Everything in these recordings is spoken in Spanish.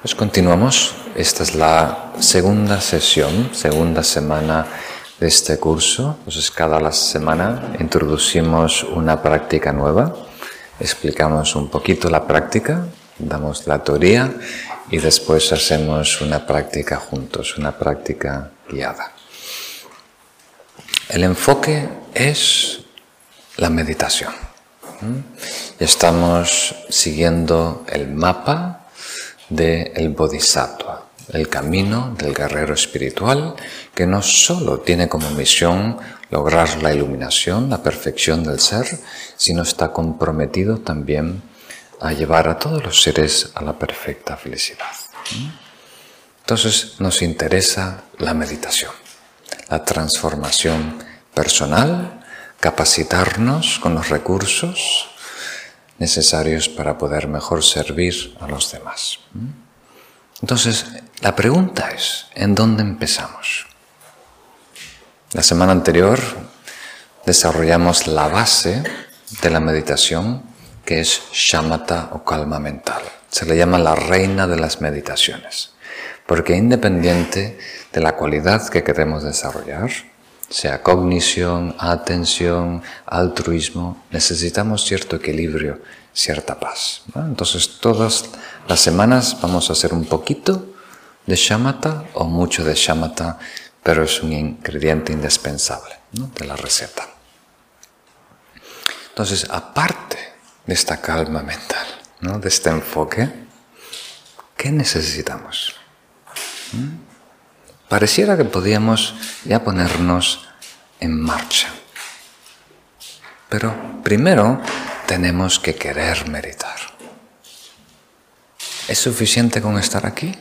Pues continuamos. Esta es la segunda sesión, segunda semana de este curso. Entonces cada semana introducimos una práctica nueva, explicamos un poquito la práctica, damos la teoría y después hacemos una práctica juntos, una práctica guiada. El enfoque es la meditación. Estamos siguiendo el mapa del el Bodhisattva, el camino del guerrero espiritual que no solo tiene como misión lograr la iluminación, la perfección del ser, sino está comprometido también a llevar a todos los seres a la perfecta felicidad. Entonces nos interesa la meditación, la transformación personal, capacitarnos con los recursos necesarios para poder mejor servir a los demás. Entonces, la pregunta es, ¿en dónde empezamos? La semana anterior desarrollamos la base de la meditación, que es shamatha o calma mental. Se le llama la reina de las meditaciones, porque independiente de la cualidad que queremos desarrollar, sea cognición, atención, altruismo, necesitamos cierto equilibrio, cierta paz. Entonces todas las semanas vamos a hacer un poquito de shamatha o mucho de shamatha, pero es un ingrediente indispensable de la receta. Entonces, aparte de esta calma mental, de este enfoque, ¿qué necesitamos? ¿Mm? Pareciera que podíamos ya ponernos en marcha. Pero primero tenemos que querer meditar. ¿Es suficiente con estar aquí?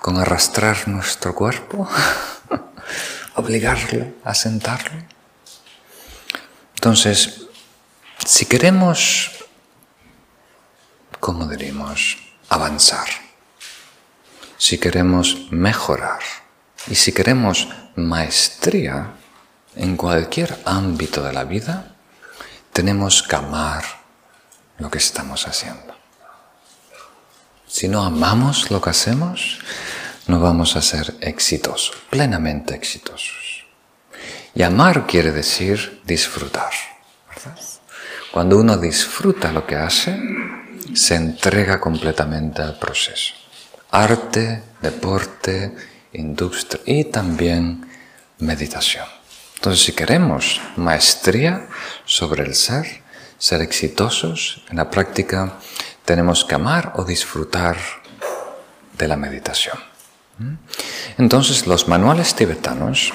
¿Con arrastrar nuestro cuerpo? ¿Obligarlo a sentarlo? Entonces, si queremos, ¿cómo diríamos? Avanzar. Si queremos mejorar y si queremos maestría en cualquier ámbito de la vida, tenemos que amar lo que estamos haciendo. Si no amamos lo que hacemos, no vamos a ser exitosos, plenamente exitosos. Y amar quiere decir disfrutar. Cuando uno disfruta lo que hace, se entrega completamente al proceso. Arte, deporte, industria y también meditación. Entonces, si queremos maestría sobre el ser, ser exitosos en la práctica, tenemos que amar o disfrutar de la meditación. Entonces, los manuales tibetanos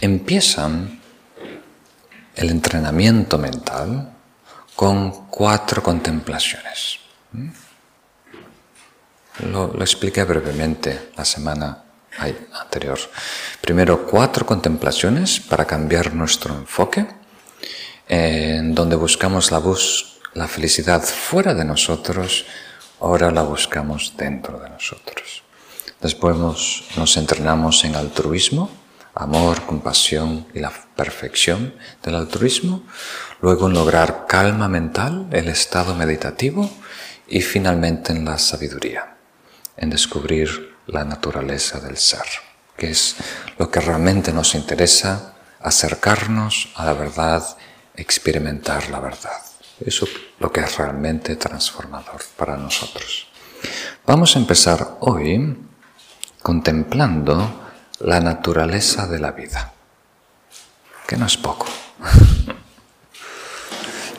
empiezan el entrenamiento mental con cuatro contemplaciones. Lo, expliqué brevemente la semana anterior. Primero, cuatro contemplaciones para cambiar nuestro enfoque, en donde buscamos la, la felicidad fuera de nosotros, ahora la buscamos dentro de nosotros. Después nos entrenamos en altruismo, amor, compasión y la perfección del altruismo. Luego en lograr calma mental, el estado meditativo y finalmente en la sabiduría en descubrir la naturaleza del ser, que es lo que realmente nos interesa, acercarnos a la verdad, experimentar la verdad. Eso es lo que es realmente transformador para nosotros. Vamos a empezar hoy contemplando la naturaleza de la vida, que no es poco.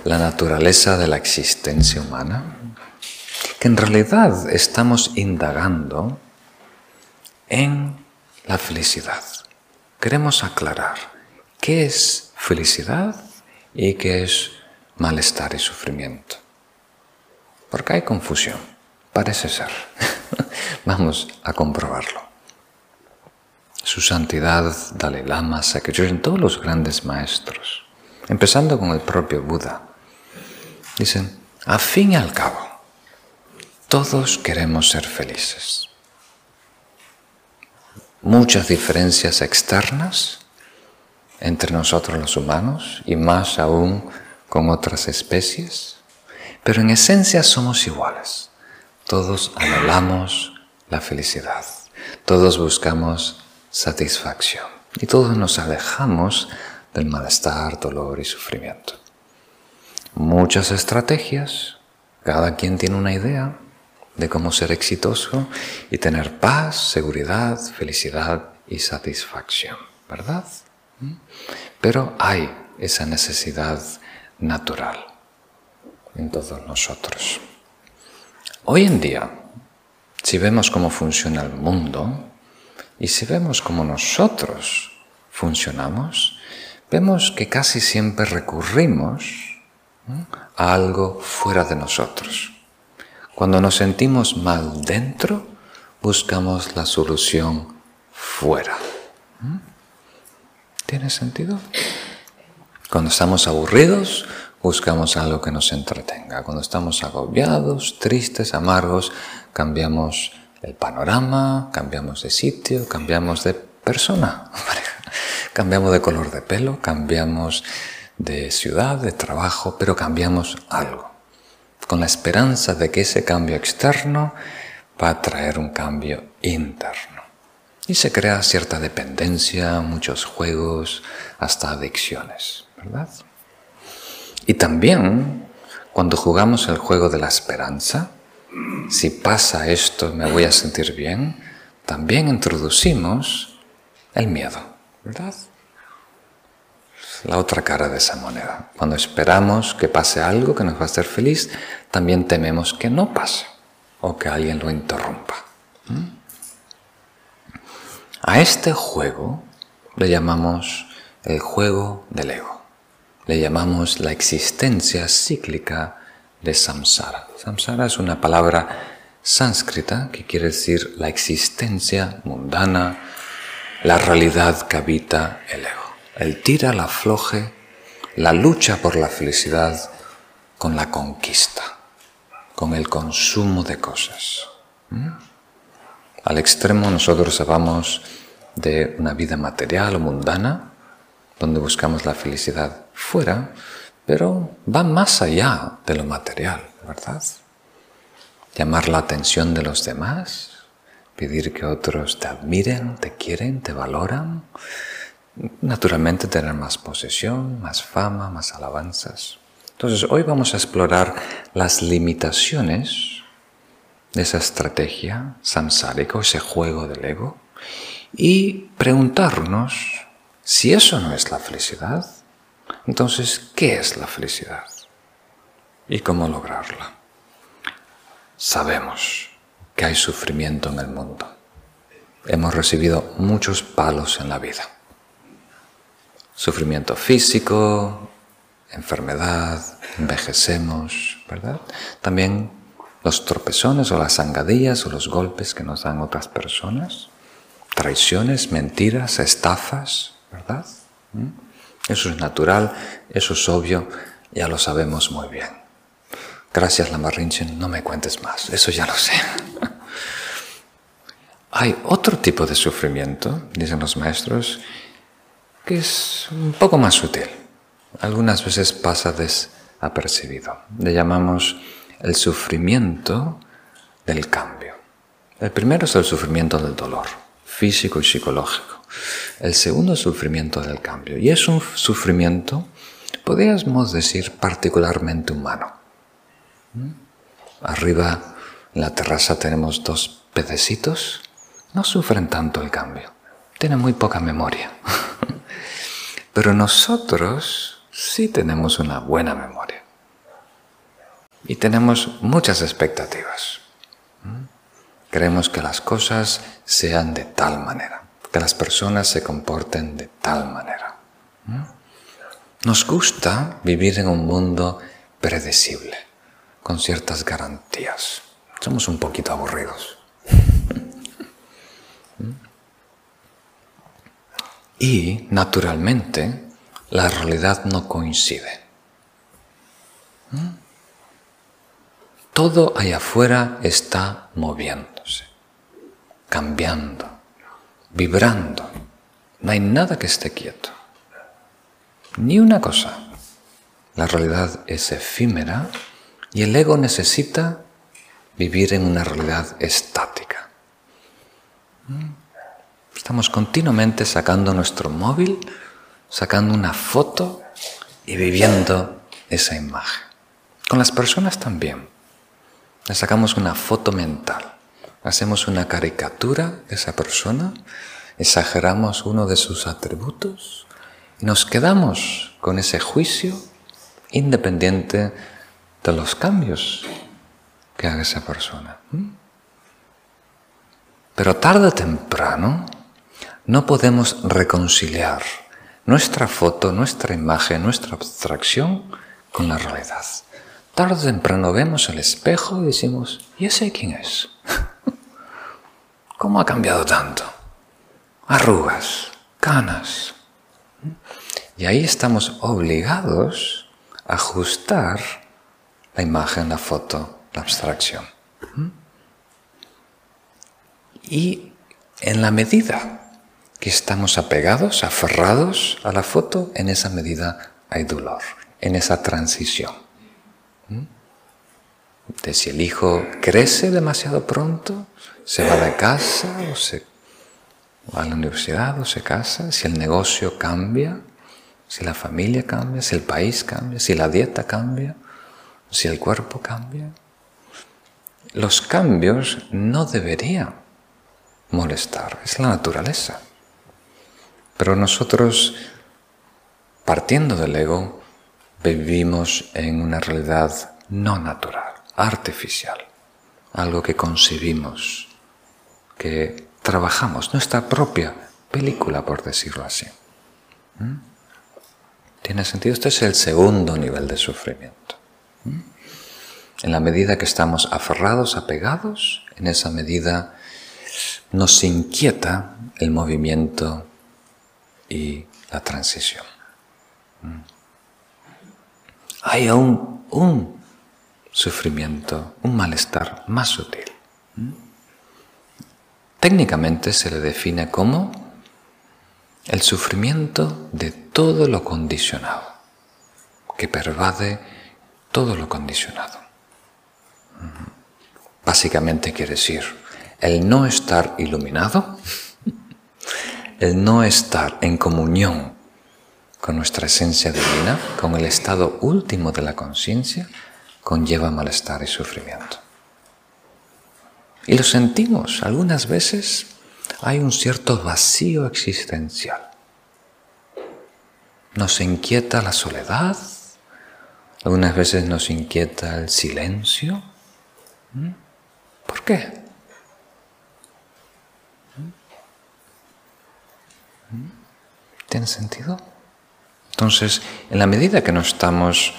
la naturaleza de la existencia humana, que en realidad estamos indagando en la felicidad. Queremos aclarar qué es felicidad y qué es malestar y sufrimiento. Porque hay confusión, parece ser. Vamos a comprobarlo. Su santidad, Dalai Lama, en todos los grandes maestros, empezando con el propio Buda, dicen, a fin y al cabo, todos queremos ser felices. Muchas diferencias externas entre nosotros los humanos y más aún con otras especies, pero en esencia somos iguales. Todos anhelamos la felicidad. Todos buscamos satisfacción. Y todos nos alejamos del malestar, dolor y sufrimiento. Muchas estrategias, cada quien tiene una idea de cómo ser exitoso y tener paz, seguridad, felicidad y satisfacción, ¿verdad? ¿Mm? Pero hay esa necesidad natural en todos nosotros. Hoy en día, si vemos cómo funciona el mundo y si vemos cómo nosotros funcionamos, vemos que casi siempre recurrimos a algo fuera de nosotros. Cuando nos sentimos mal dentro, buscamos la solución fuera. ¿Tiene sentido? Cuando estamos aburridos, buscamos algo que nos entretenga. Cuando estamos agobiados, tristes, amargos, cambiamos el panorama, cambiamos de sitio, cambiamos de persona, cambiamos de color de pelo, cambiamos de ciudad, de trabajo, pero cambiamos algo, con la esperanza de que ese cambio externo va a traer un cambio interno. Y se crea cierta dependencia, muchos juegos, hasta adicciones, ¿verdad? Y también cuando jugamos el juego de la esperanza, si pasa esto me voy a sentir bien, también introducimos el miedo, ¿verdad? La otra cara de esa moneda. Cuando esperamos que pase algo que nos va a hacer feliz, también tememos que no pase o que alguien lo interrumpa. ¿Mm? A este juego le llamamos el juego del ego. Le llamamos la existencia cíclica de samsara. Samsara es una palabra sánscrita que quiere decir la existencia mundana, la realidad que habita el ego. El tira, la afloje, la lucha por la felicidad con la conquista, con el consumo de cosas. ¿Mm? Al extremo nosotros vamos de una vida material o mundana, donde buscamos la felicidad fuera, pero va más allá de lo material, ¿verdad? Llamar la atención de los demás, pedir que otros te admiren, te quieren, te valoran, naturalmente tener más posesión, más fama, más alabanzas. Entonces hoy vamos a explorar las limitaciones de esa estrategia samsárica, ese juego del ego, y preguntarnos si eso no es la felicidad, entonces, ¿qué es la felicidad? ¿Y cómo lograrla? Sabemos que hay sufrimiento en el mundo. Hemos recibido muchos palos en la vida. Sufrimiento físico, enfermedad, envejecemos, ¿verdad? También los tropezones o las zangadillas o los golpes que nos dan otras personas, traiciones, mentiras, estafas, ¿verdad? ¿Mm? Eso es natural, eso es obvio, ya lo sabemos muy bien. Gracias, Lamarrinchen, no me cuentes más, eso ya lo sé. Hay otro tipo de sufrimiento, dicen los maestros, que es un poco más sutil. Algunas veces pasa desapercibido. Le llamamos el sufrimiento del cambio. El primero es el sufrimiento del dolor, físico y psicológico. El segundo sufrimiento del cambio. Y es un sufrimiento, podríamos decir, particularmente humano. ¿Mm? Arriba en la terraza tenemos dos pececitos. No sufren tanto el cambio. Tienen muy poca memoria. Pero nosotros sí tenemos una buena memoria. Y tenemos muchas expectativas. ¿Mm? Queremos que las cosas sean de tal manera que las personas se comporten de tal manera. Nos gusta vivir en un mundo predecible, con ciertas garantías. Somos un poquito aburridos. Y, naturalmente, la realidad no coincide. Todo allá afuera está moviéndose, cambiando vibrando. No hay nada que esté quieto. Ni una cosa. La realidad es efímera y el ego necesita vivir en una realidad estática. Estamos continuamente sacando nuestro móvil, sacando una foto y viviendo esa imagen. Con las personas también. Le sacamos una foto mental, hacemos una caricatura de esa persona, exageramos uno de sus atributos y nos quedamos con ese juicio independiente de los cambios que haga esa persona. Pero tarde o temprano no podemos reconciliar nuestra foto, nuestra imagen, nuestra abstracción con la realidad. Tarde o temprano vemos el espejo y decimos, ¿y ese quién es? ¿Cómo ha cambiado tanto? Arrugas, canas. Y ahí estamos obligados a ajustar la imagen, la foto, la abstracción. Y en la medida que estamos apegados, aferrados a la foto, en esa medida hay dolor, en esa transición. De si el hijo crece demasiado pronto, se va de casa o se va a la universidad o se casa, si el negocio cambia, si la familia cambia, si el país cambia, si la dieta cambia, si el cuerpo cambia. Los cambios no deberían molestar, es la naturaleza. Pero nosotros, partiendo del ego, vivimos en una realidad no natural, artificial, algo que concebimos, que trabajamos, nuestra propia película, por decirlo así. ¿Mm? ¿Tiene sentido? Este es el segundo nivel de sufrimiento. ¿Mm? En la medida que estamos aferrados, apegados, en esa medida nos inquieta el movimiento y la transición. Mm. Hay aún un sufrimiento, un malestar más sutil. Mm. Técnicamente se le define como el sufrimiento de todo lo condicionado, que pervade todo lo condicionado. Mm. Básicamente quiere decir el no estar iluminado el no estar en comunión con nuestra esencia divina, con el estado último de la conciencia, conlleva malestar y sufrimiento. Y lo sentimos. Algunas veces hay un cierto vacío existencial. Nos inquieta la soledad, algunas veces nos inquieta el silencio. ¿Mm? ¿Por qué? ¿Tiene sentido? Entonces, en la medida que no estamos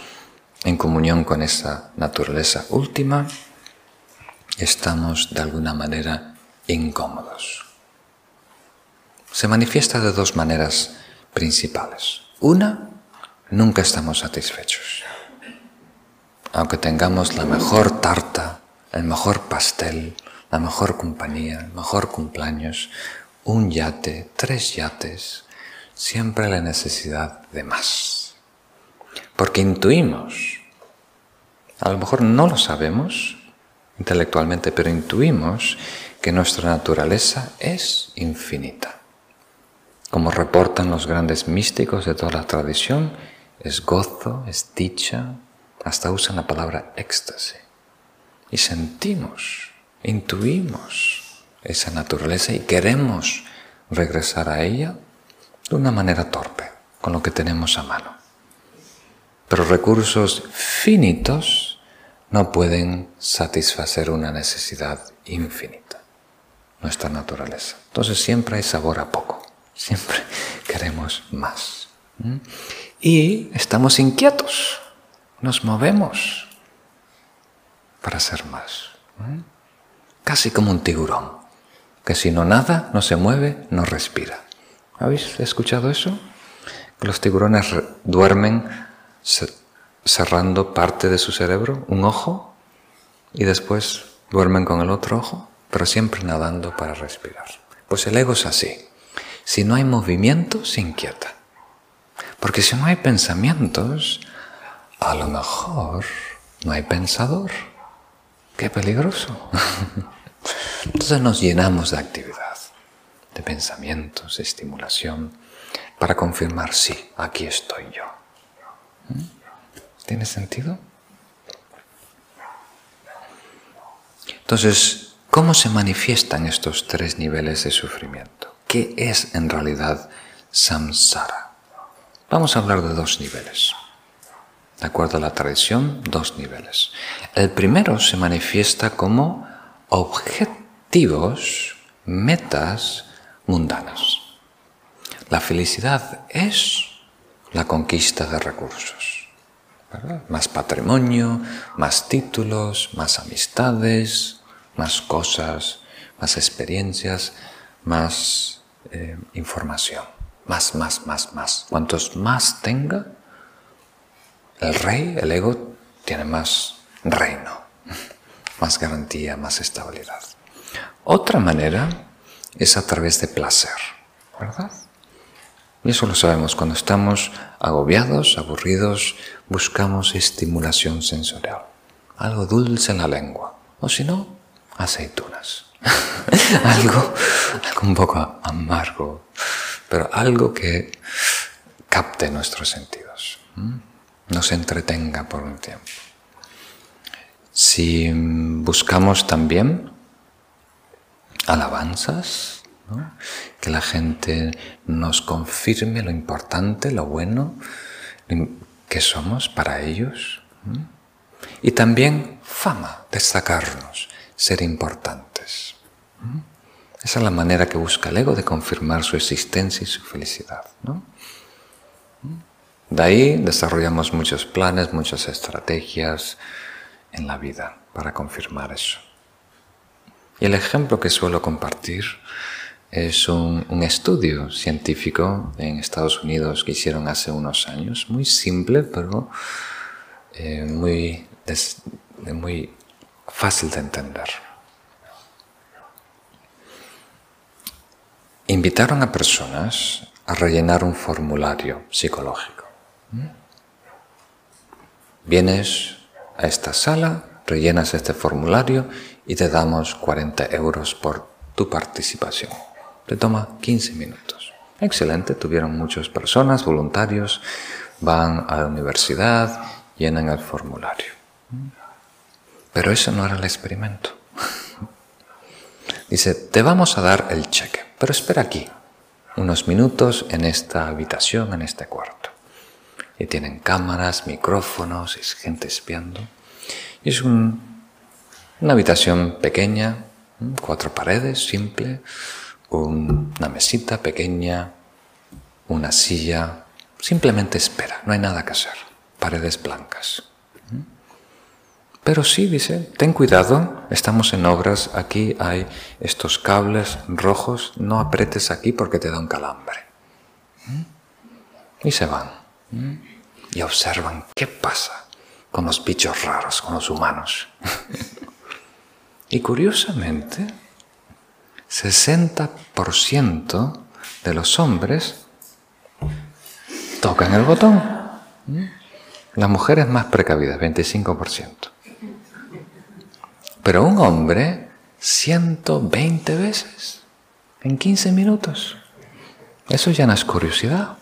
en comunión con esa naturaleza última, estamos de alguna manera incómodos. Se manifiesta de dos maneras principales. Una, nunca estamos satisfechos. Aunque tengamos la mejor tarta, el mejor pastel, la mejor compañía, el mejor cumpleaños, un yate, tres yates, siempre la necesidad de más. Porque intuimos, a lo mejor no lo sabemos intelectualmente, pero intuimos que nuestra naturaleza es infinita. Como reportan los grandes místicos de toda la tradición, es gozo, es dicha, hasta usan la palabra éxtasis. Y sentimos, intuimos esa naturaleza y queremos regresar a ella de una manera torpe, con lo que tenemos a mano. Pero recursos finitos no pueden satisfacer una necesidad infinita, nuestra naturaleza. Entonces siempre hay sabor a poco, siempre queremos más. Y estamos inquietos, nos movemos para ser más. Casi como un tiburón, que si no nada, no se mueve, no respira. ¿Habéis escuchado eso? Que los tiburones duermen cerrando parte de su cerebro, un ojo, y después duermen con el otro ojo, pero siempre nadando para respirar. Pues el ego es así. Si no hay movimiento, se inquieta. Porque si no hay pensamientos, a lo mejor no hay pensador. Qué peligroso. Entonces nos llenamos de actividad, de pensamientos, de estimulación, para confirmar, sí, aquí estoy yo. ¿Mm? ¿Tiene sentido? Entonces, ¿cómo se manifiestan estos tres niveles de sufrimiento? ¿Qué es en realidad samsara? Vamos a hablar de dos niveles. De acuerdo a la tradición, dos niveles. El primero se manifiesta como objetivos, metas mundanas. La felicidad es la conquista de recursos. Más patrimonio, más títulos, más amistades, más cosas, más experiencias, más eh, información. Más, más, más, más. Cuantos más tenga, el rey, el ego, tiene más reino, más garantía, más estabilidad. Otra manera es a través de placer, ¿verdad? Y eso lo sabemos, cuando estamos agobiados, aburridos, buscamos estimulación sensorial, algo dulce en la lengua, o si no, aceitunas, algo, algo un poco amargo, pero algo que capte nuestros sentidos nos entretenga por un tiempo. Si buscamos también alabanzas, que la gente nos confirme lo importante, lo bueno que somos para ellos, y también fama, destacarnos, ser importantes. Esa es la manera que busca el ego de confirmar su existencia y su felicidad. ¿no? De ahí desarrollamos muchos planes, muchas estrategias en la vida para confirmar eso. Y el ejemplo que suelo compartir es un, estudio científico en Estados Unidos que hicieron hace unos años, muy simple, pero eh, muy, muy fácil de entender. Invitaron a personas a rellenar un formulario psicológico. Vienes a esta sala, rellenas este formulario y te damos 40 euros por tu participación. Te toma 15 minutos. Excelente, tuvieron muchas personas, voluntarios, van a la universidad, llenan el formulario. Pero eso no era el experimento. Dice, te vamos a dar el cheque, pero espera aquí, unos minutos en esta habitación, en este cuarto y tienen cámaras, micrófonos, es gente espiando. Es una habitación pequeña, cuatro paredes, simple, una mesita pequeña, una silla, simplemente espera, no hay nada que hacer, paredes blancas. Pero sí, dice, ten cuidado, estamos en obras, aquí hay estos cables rojos, no apretes aquí porque te da un calambre. Y se van y observan qué pasa con los bichos raros, con los humanos. y curiosamente, 60% de los hombres tocan el botón. La mujer es más precavida, 25%. Pero un hombre, 120 veces en 15 minutos. Eso ya no es curiosidad.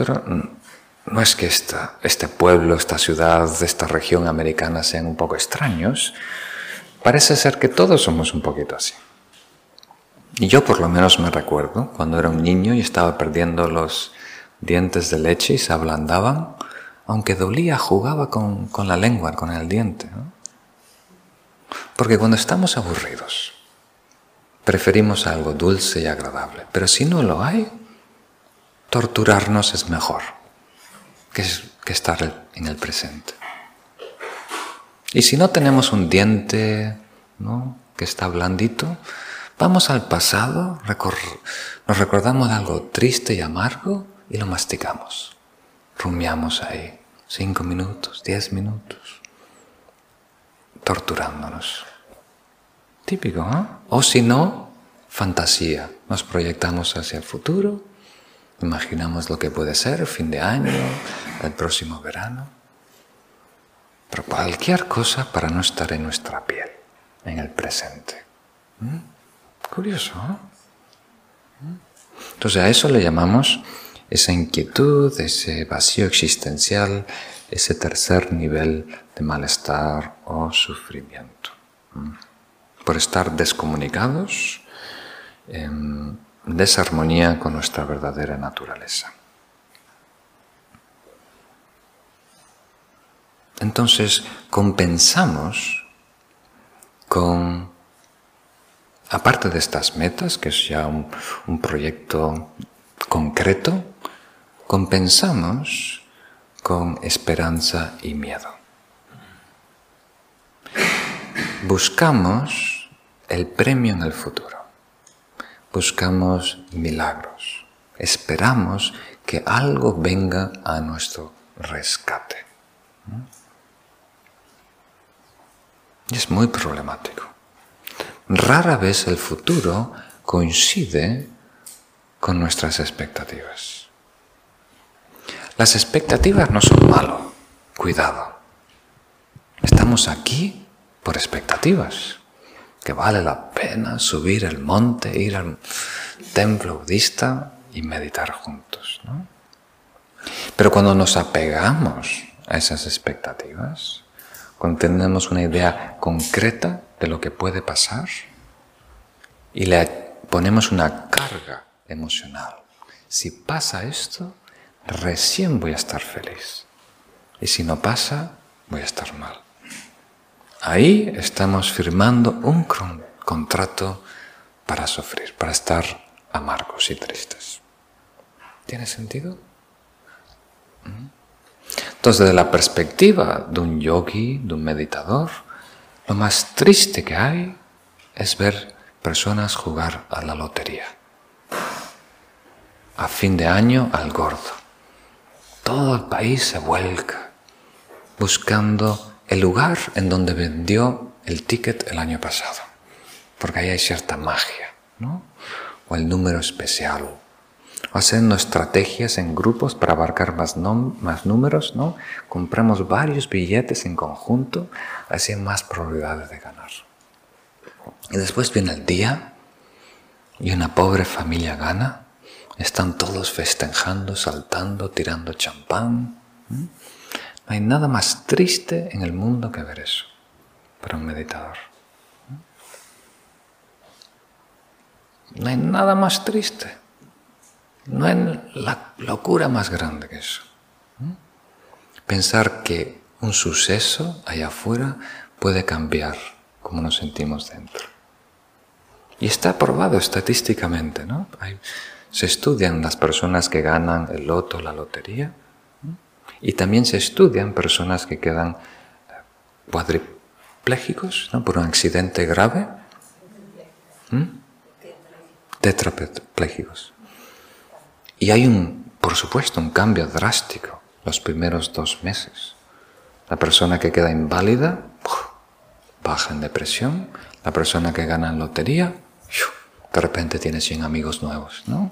Pero no es que este pueblo, esta ciudad, esta región americana sean un poco extraños. Parece ser que todos somos un poquito así. Y yo por lo menos me recuerdo cuando era un niño y estaba perdiendo los dientes de leche y se ablandaban, aunque dolía, jugaba con la lengua, con el diente. Porque cuando estamos aburridos, preferimos algo dulce y agradable. Pero si no lo hay, torturarnos es mejor que, estar en el presente. Y si no tenemos un diente ¿no? que está blandito, vamos al pasado, nos recordamos de algo triste y amargo y lo masticamos. Rumiamos ahí cinco minutos, diez minutos, torturándonos. Típico, ¿eh? O si no, fantasía. Nos proyectamos hacia el futuro Imaginamos lo que puede ser, fin de año, el próximo verano. Pero cualquier cosa para no estar en nuestra piel, en el presente. ¿Mm? Curioso, ¿no? ¿Mm? Entonces a eso le llamamos esa inquietud, ese vacío existencial, ese tercer nivel de malestar o sufrimiento. ¿Mm? Por estar descomunicados, en desarmonía con nuestra verdadera naturaleza. Entonces compensamos con, aparte de estas metas, que es ya un, un proyecto concreto, compensamos con esperanza y miedo. Buscamos el premio en el futuro. Buscamos milagros. Esperamos que algo venga a nuestro rescate. Y es muy problemático. Rara vez el futuro coincide con nuestras expectativas. Las expectativas no son malo, cuidado. Estamos aquí por expectativas, que vale la pena subir el monte, ir al templo budista y meditar juntos. Pero cuando nos apegamos a esas expectativas, cuando tenemos una idea concreta de lo que puede pasar y le ponemos una carga emocional. Si pasa esto, recién voy a estar feliz. Y si no pasa, voy a estar mal. Ahí estamos firmando un contrato para sufrir, para estar amargos y tristes. ¿Tiene sentido? Entonces, desde la perspectiva de un yogi, de un meditador, lo más triste que hay es ver personas jugar a la lotería. A fin de año al gordo. Todo el país se vuelca buscando el lugar en donde vendió el ticket el año pasado. Porque ahí hay cierta magia, ¿no? O el número especial, haciendo estrategias en grupos para abarcar más, más números, ¿no? Compramos varios billetes en conjunto, así hay más probabilidades de ganar. Y después viene el día y una pobre familia gana, están todos festejando, saltando, tirando champán. No hay nada más triste en el mundo que ver eso para un meditador. No hay nada más triste. No hay la locura más grande que eso. Pensar que un suceso allá afuera puede cambiar como nos sentimos dentro. Y está probado estadísticamente, ¿no? se estudian las personas que ganan el loto, la lotería, y también se estudian personas que quedan eh, cuadriplégicos ¿no? por un accidente grave. Tetraplégicos. Y hay un, por supuesto, un cambio drástico los primeros dos meses. La persona que queda inválida baja en depresión. La persona que gana en lotería, de repente tiene 100 amigos nuevos, ¿no?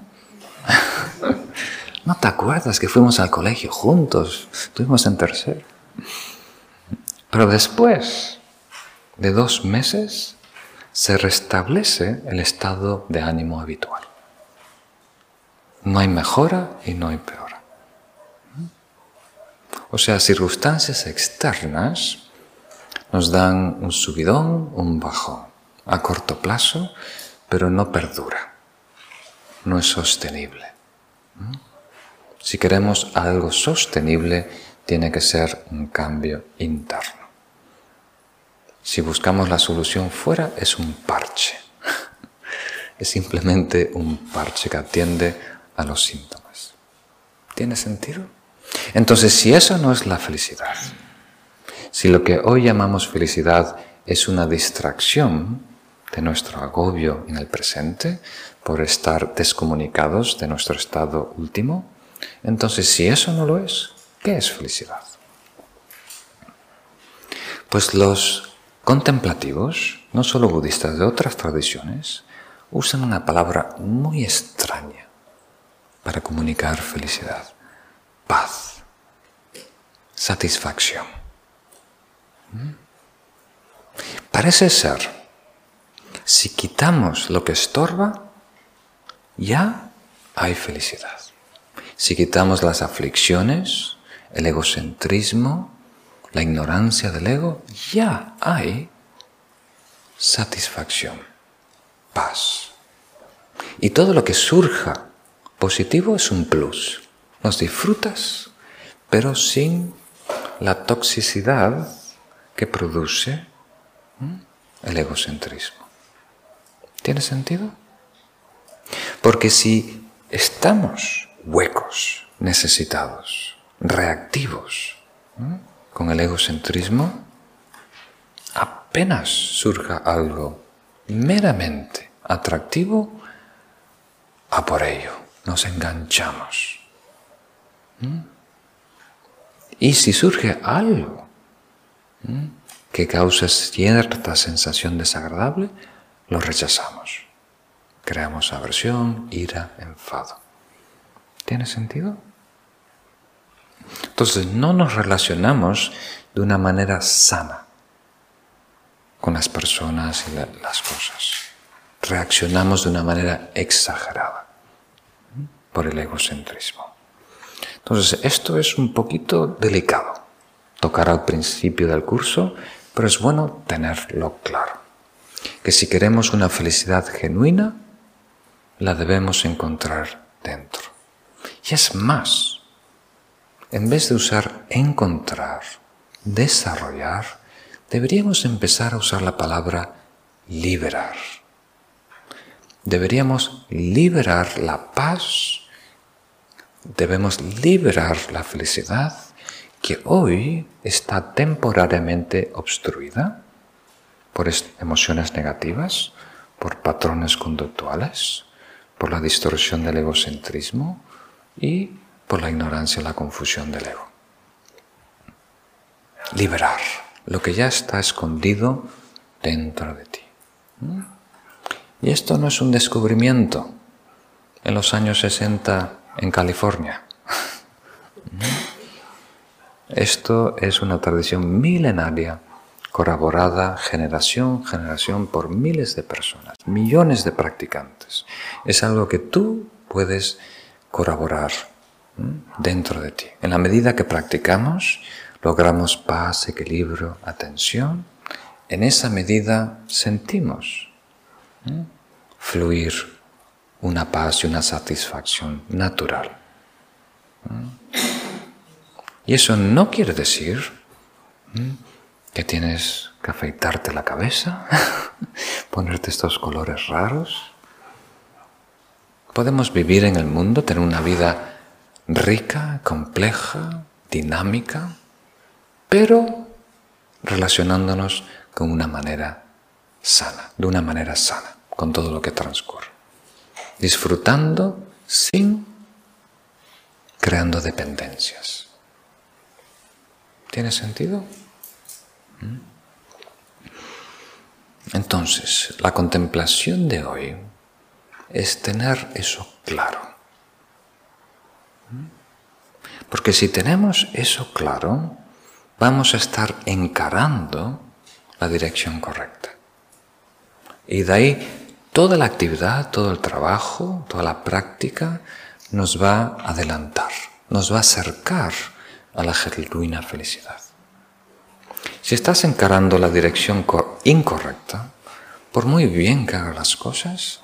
¿No te acuerdas que fuimos al colegio juntos? Estuvimos en tercero. Pero después de dos meses se restablece el estado de ánimo habitual. No hay mejora y no hay peora. O sea, circunstancias externas nos dan un subidón, un bajón, a corto plazo, pero no perdura, no es sostenible. Si queremos algo sostenible, tiene que ser un cambio interno. Si buscamos la solución fuera, es un parche. Es simplemente un parche que atiende a los síntomas. ¿Tiene sentido? Entonces, si eso no es la felicidad, si lo que hoy llamamos felicidad es una distracción de nuestro agobio en el presente por estar descomunicados de nuestro estado último, entonces si eso no lo es, ¿qué es felicidad? Pues los contemplativos, no solo budistas de otras tradiciones, usan una palabra muy extraña para comunicar felicidad, paz, satisfacción. ¿Mm? Parece ser, si quitamos lo que estorba, ya hay felicidad. Si quitamos las aflicciones, el egocentrismo, la ignorancia del ego, ya hay satisfacción, paz. Y todo lo que surja positivo es un plus. Los disfrutas, pero sin la toxicidad que produce el egocentrismo. ¿Tiene sentido? Porque si estamos huecos, necesitados, reactivos con el egocentrismo, apenas surja algo meramente atractivo, a por ello, nos enganchamos. Y si surge algo que causa cierta sensación desagradable, lo rechazamos. Creamos aversión, ira, enfado. ¿Tiene sentido? Entonces no nos relacionamos de una manera sana con las personas y las cosas. Reaccionamos de una manera exagerada por el egocentrismo. Entonces esto es un poquito delicado, tocar al principio del curso, pero es bueno tenerlo claro. Que si queremos una felicidad genuina, la debemos encontrar dentro. Y es más, en vez de usar encontrar, desarrollar, deberíamos empezar a usar la palabra liberar. Deberíamos liberar la paz, debemos liberar la felicidad que hoy está temporariamente obstruida por emociones negativas, por patrones conductuales, por la distorsión del egocentrismo y por la ignorancia y la confusión del ego. Liberar lo que ya está escondido dentro de ti. ¿Mm? Y esto no es un descubrimiento en los años 60 en California. ¿Mm? Esto es una tradición milenaria corroborada generación, generación por miles de personas, millones de practicantes. Es algo que tú puedes corroborar dentro de ti. En la medida que practicamos, logramos paz, equilibrio, atención. En esa medida sentimos fluir una paz y una satisfacción natural. Y eso no quiere decir que tienes que afeitarte la cabeza, ponerte estos colores raros. Podemos vivir en el mundo, tener una vida rica, compleja, dinámica, pero relacionándonos con una manera sana, de una manera sana, con todo lo que transcurre. Disfrutando sin creando dependencias. ¿Tiene sentido? ¿Mm? Entonces, la contemplación de hoy es tener eso claro. Porque si tenemos eso claro, vamos a estar encarando la dirección correcta. Y de ahí toda la actividad, todo el trabajo, toda la práctica nos va a adelantar, nos va a acercar a la genuina felicidad. Si estás encarando la dirección incorrecta, por muy bien que hagas las cosas,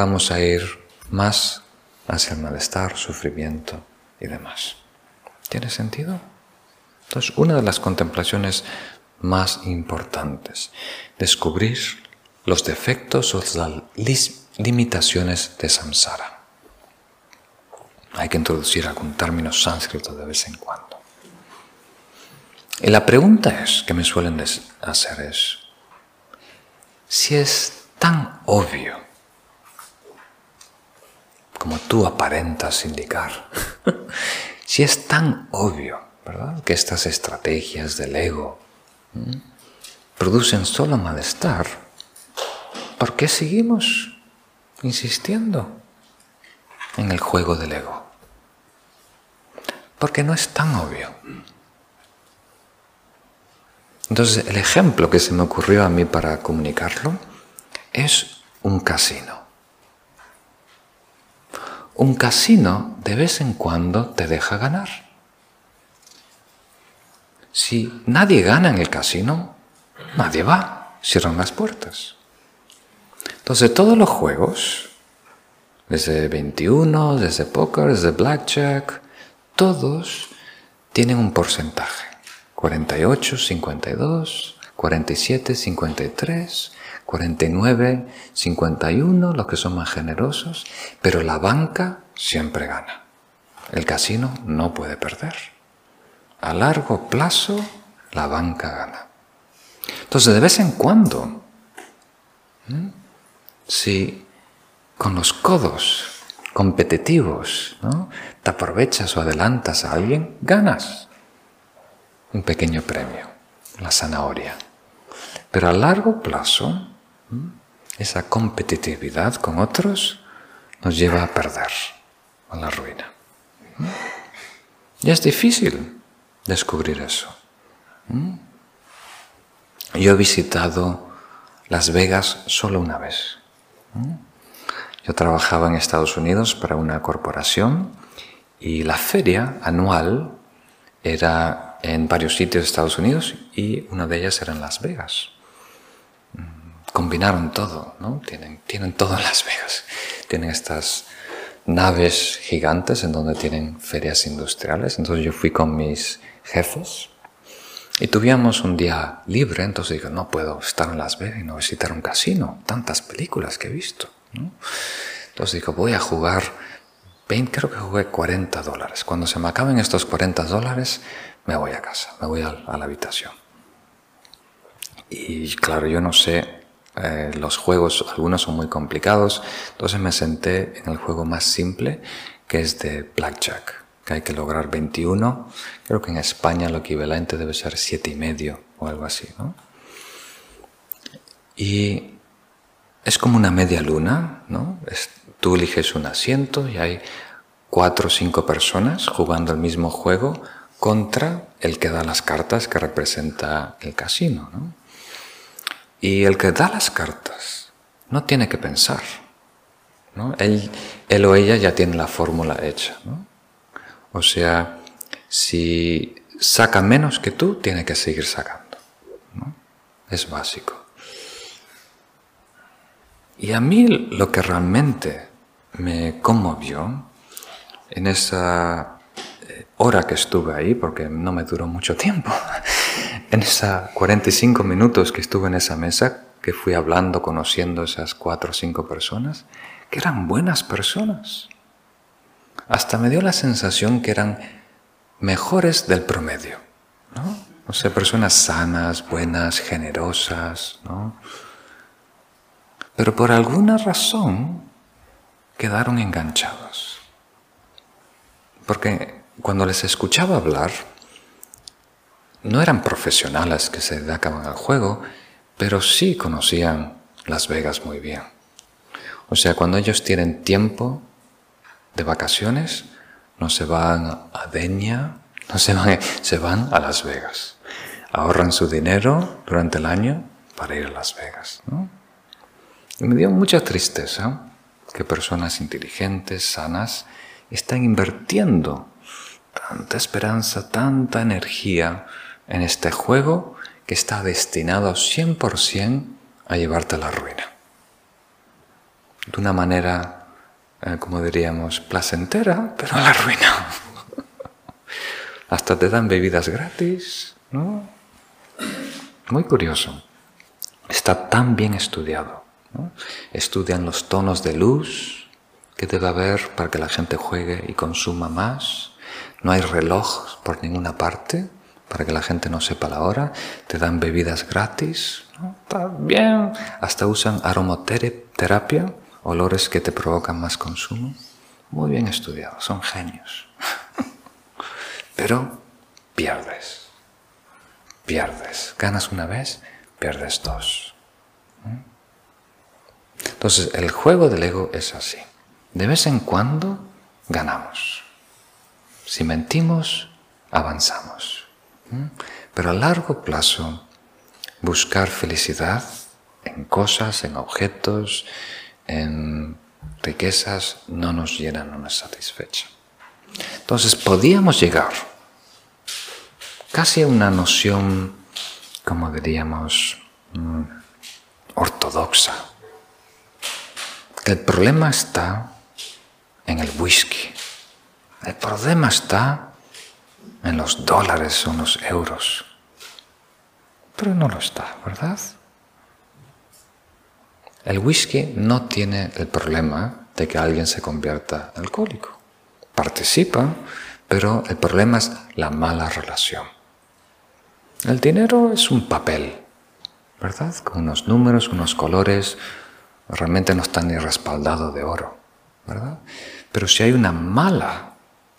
vamos a ir más hacia el malestar, sufrimiento y demás. ¿Tiene sentido? Entonces, una de las contemplaciones más importantes, descubrir los defectos o las limitaciones de samsara. Hay que introducir algún término sánscrito de vez en cuando. Y la pregunta es, que me suelen hacer es, si es tan obvio como tú aparentas indicar, si es tan obvio, ¿verdad? Que estas estrategias del ego producen solo malestar, ¿por qué seguimos insistiendo en el juego del ego. Porque no es tan obvio. Entonces, el ejemplo que se me ocurrió a mí para comunicarlo es un casino. Un casino de vez en cuando te deja ganar. Si nadie gana en el casino, nadie va, cierran las puertas. Entonces todos los juegos, desde 21, desde póker, desde blackjack, todos tienen un porcentaje. 48, 52, 47, 53, 49, 51, los que son más generosos, pero la banca siempre gana. El casino no puede perder. A largo plazo, la banca gana. Entonces, de vez en cuando, si con los codos competitivos te aprovechas o adelantas a alguien, ganas un pequeño premio, la zanahoria. Pero a largo plazo, esa competitividad con otros nos lleva a perder, a la ruina. Y es difícil descubrir eso. Yo he visitado Las Vegas solo una vez. Yo trabajaba en Estados Unidos para una corporación y la feria anual era en varios sitios de Estados Unidos y una de ellas era en Las Vegas. Combinaron todo, ¿no? Tienen, tienen todo en Las Vegas. Tienen estas naves gigantes en donde tienen ferias industriales. Entonces yo fui con mis jefes y tuvimos un día libre, entonces digo, no puedo estar en Las Vegas y no visitar un casino, tantas películas que he visto. Entonces digo, voy a jugar, 20, creo que jugué 40 dólares. Cuando se me acaben estos 40 dólares, me voy a casa, me voy a, la habitación. Y claro, yo no sé, eh, los juegos, algunos son muy complicados, entonces me senté en el juego más simple, que es de Blackjack, que hay que lograr 21. Creo que en España lo equivalente debe ser siete y medio o algo así. Y es como una media luna, ¿no? tú eliges un asiento y hay cuatro o cinco personas jugando el mismo juego contra el que da las cartas que representa el casino. Y el que da las cartas no tiene que pensar. ¿no? Él, él, o ella ya tiene la fórmula hecha. O sea, si saca menos que tú, tiene que seguir sacando. Es básico. Y a mí lo que realmente me conmovió en esa hora que estuve ahí, porque no me duró mucho tiempo, en esas 45 minutos que estuve en esa mesa, que fui hablando, conociendo esas cuatro o cinco personas, que eran buenas personas. Hasta me dio la sensación que eran mejores del promedio, ¿no? O sea, personas sanas, buenas, generosas, ¿no? Pero por alguna razón quedaron enganchados. Porque cuando les escuchaba hablar, no eran profesionales que se dedicaban al juego, pero sí conocían Las Vegas muy bien. O sea, cuando ellos tienen tiempo de vacaciones, no se van a Denia, no se van, se van a Las Vegas. Ahorran su dinero durante el año para ir a Las Vegas. Y me dio mucha tristeza que personas inteligentes, sanas, están invirtiendo tanta esperanza, tanta energía en este juego que está destinado 100% a llevarte a la ruina. De una manera, eh, como diríamos, placentera, pero a la ruina. Hasta te dan bebidas gratis, ¿no? Muy curioso. Está tan bien estudiado. Estudian los tonos de luz que debe haber para que la gente juegue y consuma más no hay reloj por ninguna parte para que la gente no sepa la hora. Te dan bebidas gratis. Está bien. Hasta usan aromaterapia, olores que te provocan más consumo. Muy bien estudiado. Son genios. Pero pierdes. Pierdes. Ganas una vez, pierdes dos. Entonces, el juego del ego es así. De vez en cuando ganamos. Si mentimos, avanzamos. Pero a largo plazo, buscar felicidad en cosas, en objetos, en riquezas, no nos llenan, no nos satisfecha. Entonces podíamos llegar casi a una noción, como diríamos, mm, ortodoxa. El problema está en el whisky. El problema está en los dólares o en los euros. Pero no lo está, ¿verdad? El whisky no tiene el problema de que alguien se convierta alcohólico. Participa, pero el problema es la mala relación. El dinero es un papel, ¿verdad? Con unos números, unos colores, realmente no está ni respaldado de oro, ¿verdad? Pero si hay una mala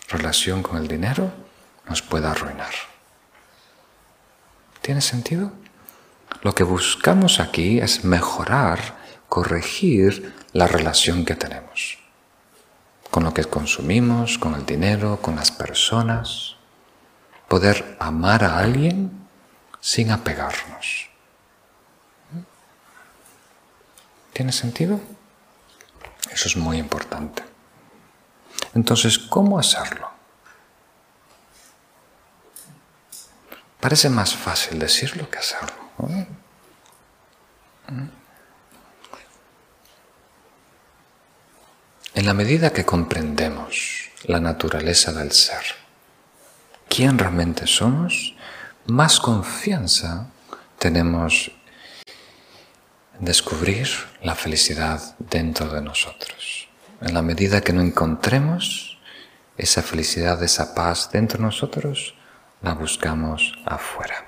relación con el dinero, nos puede arruinar. ¿Tiene sentido? Lo que buscamos aquí es mejorar, corregir la relación que tenemos con lo que consumimos, con el dinero, con las personas. Poder amar a alguien sin apegarnos. ¿Tiene sentido? Eso es muy importante. Entonces, ¿cómo hacerlo? Parece más fácil decirlo que hacerlo. En la medida que comprendemos la naturaleza del ser, quién realmente somos, más confianza tenemos en descubrir la felicidad dentro de nosotros. En la medida que no encontremos esa felicidad, esa paz dentro de nosotros, la buscamos afuera.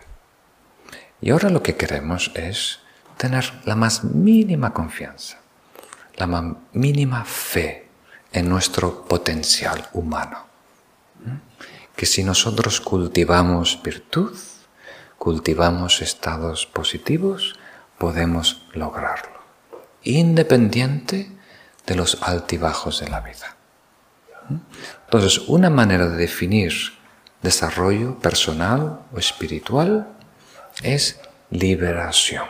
Y ahora lo que queremos es tener la más mínima confianza, la más mínima fe en nuestro potencial humano. Que si nosotros cultivamos virtud, cultivamos estados positivos, podemos lograrlo, independiente de los altibajos de la vida. Entonces, una manera de definir desarrollo personal o espiritual es liberación.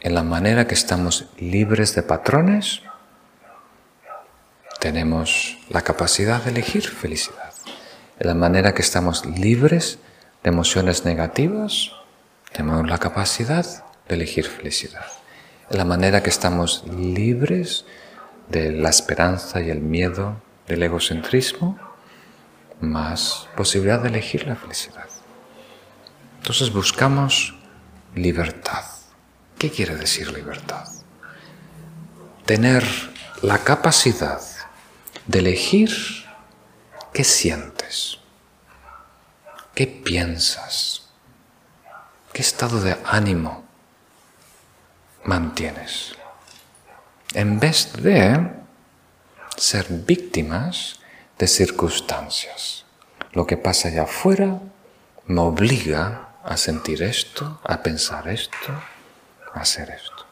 En la manera que estamos libres de patrones, tenemos la capacidad de elegir felicidad. En la manera que estamos libres de emociones negativas, tenemos la capacidad de elegir felicidad. En la manera que estamos libres de la esperanza y el miedo del egocentrismo, más posibilidad de elegir la felicidad. Entonces buscamos libertad. ¿Qué quiere decir libertad? Tener la capacidad de elegir qué sientes, qué piensas, qué estado de ánimo mantienes. En vez de ser víctimas de circunstancias. Lo que pasa allá afuera me obliga a sentir esto, a pensar esto, a hacer esto.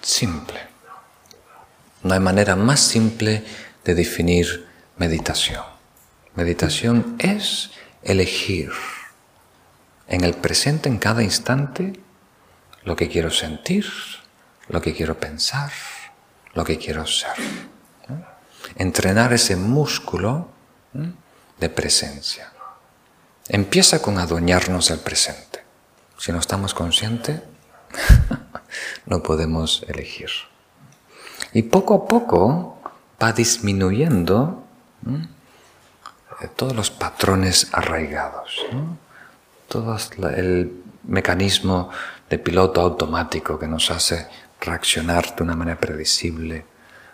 Simple. No hay manera más simple de definir meditación. Meditación es elegir en el presente, en cada instante, lo que quiero sentir, lo que quiero pensar, lo que quiero ser entrenar ese músculo de presencia. Empieza con adueñarnos del presente. Si no estamos conscientes, no podemos elegir. Y poco a poco va disminuyendo todos los patrones arraigados, todo el mecanismo de piloto automático que nos hace reaccionar de una manera predecible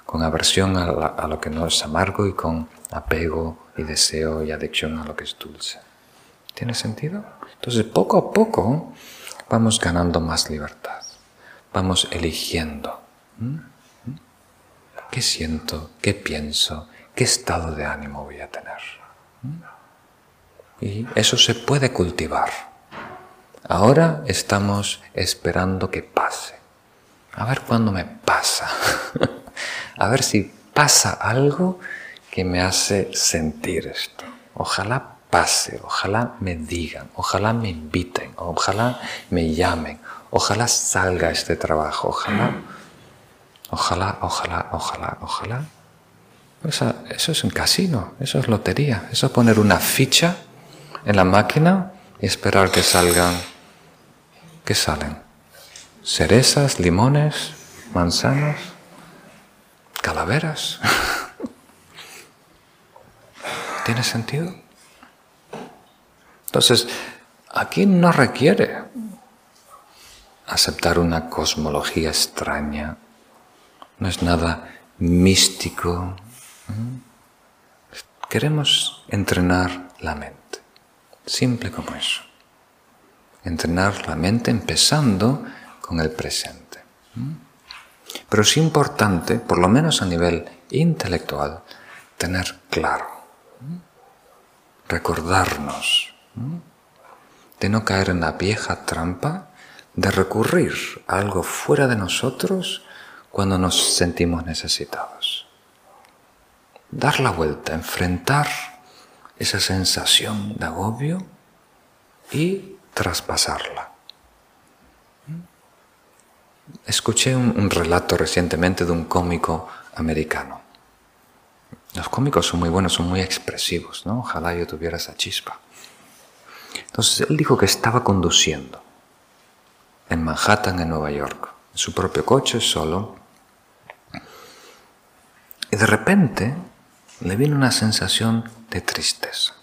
con aversión a, lo que no es amargo y con apego y deseo y adicción a lo que es dulce. ¿Tiene sentido? Entonces, poco a poco vamos ganando más libertad. Vamos eligiendo. ¿Qué siento? ¿Qué pienso? ¿Qué estado de ánimo voy a tener? Y eso se puede cultivar. Ahora estamos esperando que pase. A ver cuándo me pasa. a ver si pasa algo que me hace sentir esto. Ojalá pase, ojalá me digan, ojalá me inviten, ojalá me llamen, ojalá salga este trabajo, ojalá, ojalá, ojalá, ojalá, ojalá. eso es un casino, eso es lotería, eso es poner una ficha en la máquina y esperar que salgan, que salen. Cerezas, limones, manzanas, calaveras. ¿Tiene sentido? Entonces, aquí no requiere aceptar una cosmología extraña, no es nada místico. Queremos entrenar la mente, simple como eso. Entrenar la mente empezando con el presente. Pero es importante, por lo menos a nivel intelectual, tener claro recordarnos de no caer en la vieja trampa de recurrir a algo fuera de nosotros cuando nos sentimos necesitados. Dar la vuelta, enfrentar esa sensación de agobio y traspasarla. Escuché un, relato recientemente de un cómico americano. Los cómicos son muy buenos, son muy expresivos, ¿no? Ojalá yo tuviera esa chispa. Entonces él dijo que estaba conduciendo en Manhattan, en Nueva York, en su propio coche, solo. Y de repente le vino una sensación de tristeza.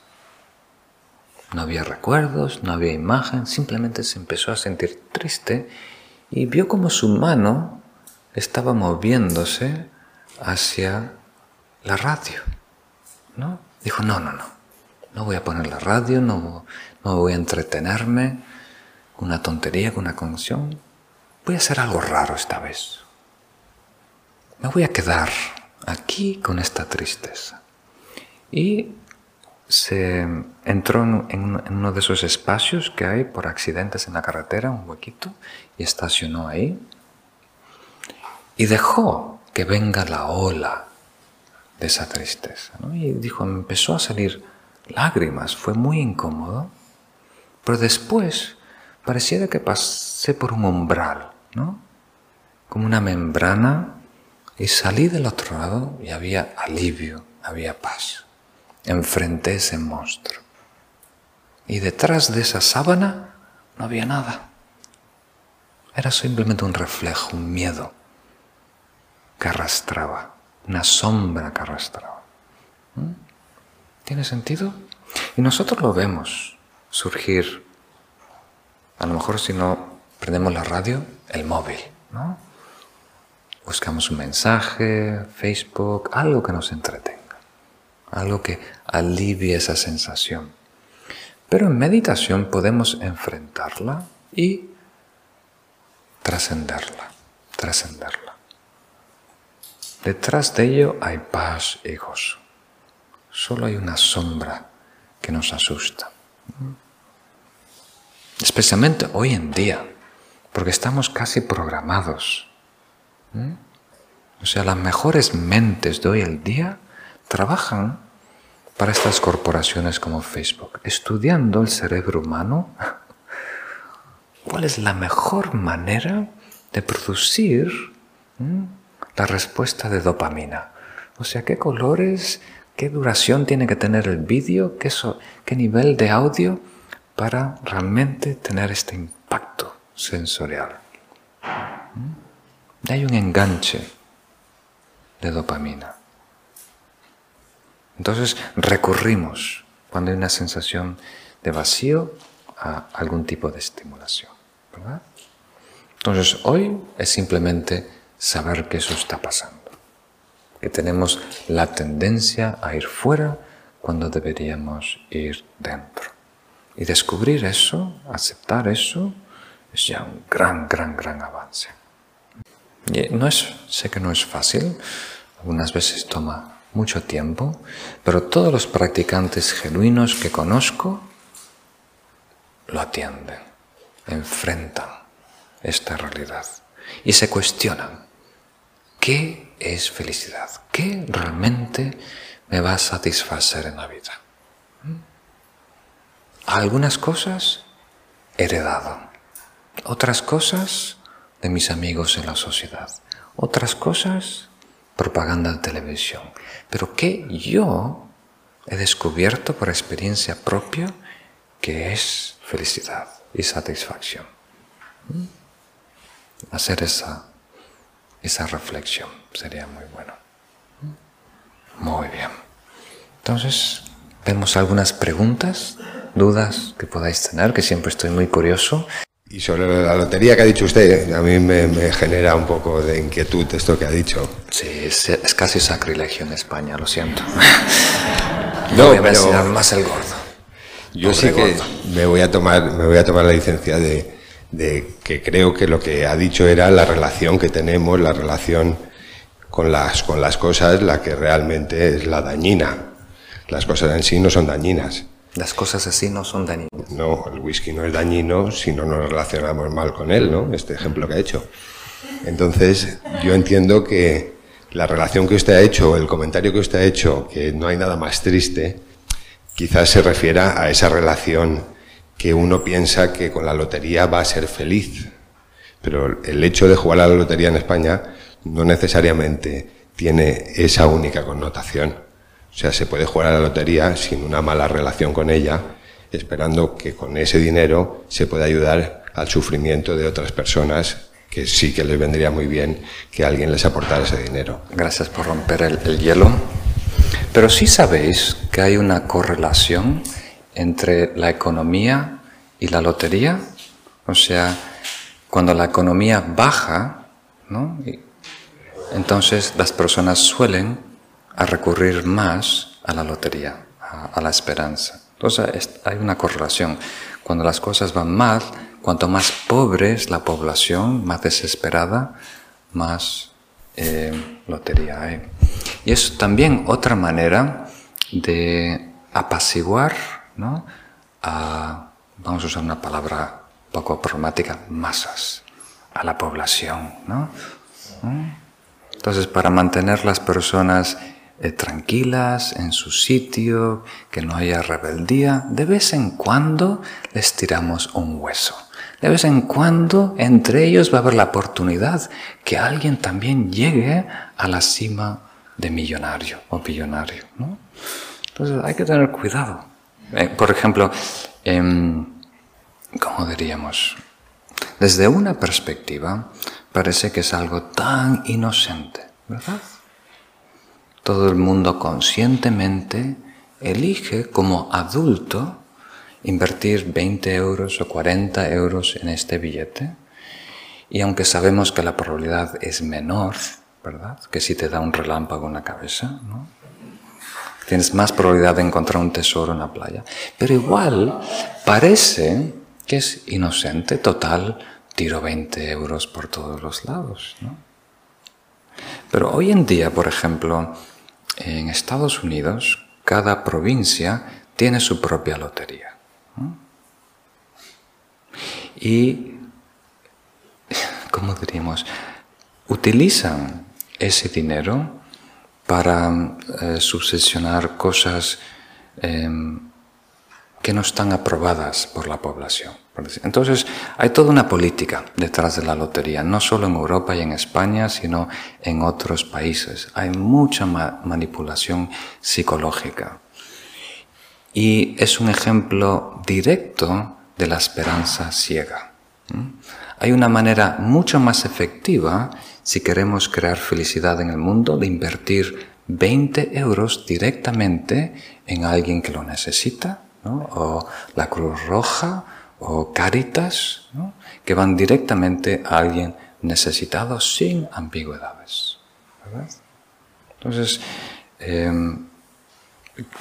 No había recuerdos, no había imagen, simplemente se empezó a sentir triste y vio como su mano estaba moviéndose hacia la radio. ¿no? Dijo, no, no, no, no voy a poner la radio, no, no voy a entretenerme con una tontería, con una canción. Voy a hacer algo raro esta vez. Me voy a quedar aquí con esta tristeza. Y se entró en, uno de esos espacios que hay por accidentes en la carretera, un huequito, y estacionó ahí. Y dejó que venga la ola de esa tristeza. Y dijo, empezó a salir lágrimas, fue muy incómodo, pero después pareciera que pasé por un umbral, ¿no? Como una membrana, y salí del otro lado y había alivio, había paz. Enfrenté ese monstruo. Y detrás de esa sábana no había nada. Era simplemente un reflejo, un miedo que arrastraba una sombra que arrastraba. ¿Mm? ¿Tiene sentido? Y nosotros lo vemos surgir, a lo mejor si no prendemos la radio, el móvil, ¿no? Buscamos un mensaje, Facebook, algo que nos entretenga, algo que alivie esa sensación. Pero en meditación podemos enfrentarla y trascenderla, trascenderla. Detrás de ello hay paz y gozo. Solo hay una sombra que nos asusta. Especialmente hoy en día, porque estamos casi programados. O sea, las mejores mentes de hoy en día trabajan para estas corporaciones como Facebook, estudiando el cerebro humano. ¿Cuál es la mejor manera de producir la respuesta de dopamina. O sea, qué colores, qué duración tiene que tener el vídeo, qué, nivel de audio para realmente tener este impacto sensorial. ¿Mm? Hay un enganche de dopamina. Entonces recurrimos cuando hay una sensación de vacío a algún tipo de estimulación. Entonces hoy es simplemente saber que eso está pasando, que tenemos la tendencia a ir fuera cuando deberíamos ir dentro. Y descubrir eso, aceptar eso, es ya un gran, gran, gran avance. Y no es, sé que no es fácil, algunas veces toma mucho tiempo, pero todos los practicantes genuinos que conozco lo atienden, enfrentan esta realidad y se cuestionan ¿Qué es felicidad? ¿Qué realmente me va a satisfacer en la vida? ¿Mm? Algunas cosas heredado, otras cosas de mis amigos en la sociedad, otras cosas propaganda de televisión, pero que yo he descubierto por experiencia propia que es felicidad y satisfacción. ¿Mm? Hacer esa, esa reflexión sería muy bueno. ¿Mm? Muy bien. Entonces, vemos algunas preguntas, dudas que podáis tener, que siempre estoy muy curioso. Y sobre la lotería que ha dicho usted, a mí me, genera un poco de inquietud esto que ha dicho. Sí, es, casi sacrilegio en España, lo siento. no, voy a pero más el gordo. Yo sí que me voy a tomar, me voy a tomar la licencia de, de que creo que lo que ha dicho era la relación que tenemos, la relación con las, con las cosas, la que realmente es la dañina. Las cosas en sí no son dañinas. Las cosas así no son dañinas. No, el whisky no es dañino si no nos relacionamos mal con él, ¿no? Este ejemplo que ha hecho. Entonces, yo entiendo que la relación que usted ha hecho, el comentario que usted ha hecho, que no hay nada más triste, quizás se refiera a esa relación que uno piensa que con la lotería va a ser feliz. Pero el hecho de jugar a la lotería en España no necesariamente tiene esa única connotación. O sea, se puede jugar a la lotería sin una mala relación con ella, esperando que con ese dinero se pueda ayudar al sufrimiento de otras personas que sí que les vendría muy bien que alguien les aportara ese dinero. Gracias por romper el, hielo. Pero sí sabéis que hay una correlación entre la economía y la lotería. O sea, cuando la economía baja, ¿no? entonces las personas suelen a recurrir más a la lotería, a, la esperanza. Entonces hay una correlación. Cuando las cosas van mal, cuanto más pobre es la población, más desesperada, más eh, lotería hay. Y es también otra manera de apaciguar, ¿no? A, vamos a usar una palabra poco problemática, masas, a la población, ¿no? ¿Mm? Entonces, para mantener las personas eh, tranquilas en su sitio, que no haya rebeldía, de vez en cuando les tiramos un hueso. De vez en cuando entre ellos va a haber la oportunidad que alguien también llegue a la cima de millonario o billonario. Entonces hay que tener cuidado. Eh, por ejemplo, eh, ¿cómo diríamos? Desde una perspectiva parece que es algo tan inocente, ¿verdad? Todo el mundo conscientemente elige como adulto invertir 20 euros o 40 euros en este billete. Y aunque sabemos que la probabilidad es menor, ¿verdad? Que si te da un relámpago en la cabeza, ¿no? Tienes más probabilidad de encontrar un tesoro en la playa. Pero igual parece que es inocente, total, tiro 20 euros por todos los lados, ¿no? Pero hoy en día, por ejemplo, en Estados Unidos, cada provincia tiene su propia lotería. Y, ¿cómo diríamos? Utilizan ese dinero para eh, subsesionar cosas em, que no están aprobadas por la población. Entonces, hay toda una política detrás de la lotería, no solo en Europa y en España, sino en otros países. Hay mucha manipulación psicológica. Y es un ejemplo directo de la esperanza ciega. Hay una manera mucho más efectiva, si queremos crear felicidad en el mundo, de invertir 20 euros directamente en alguien que lo necesita, o la Cruz Roja, o caritas que van directamente a alguien necesitado sin ambigüedades. Entonces, em,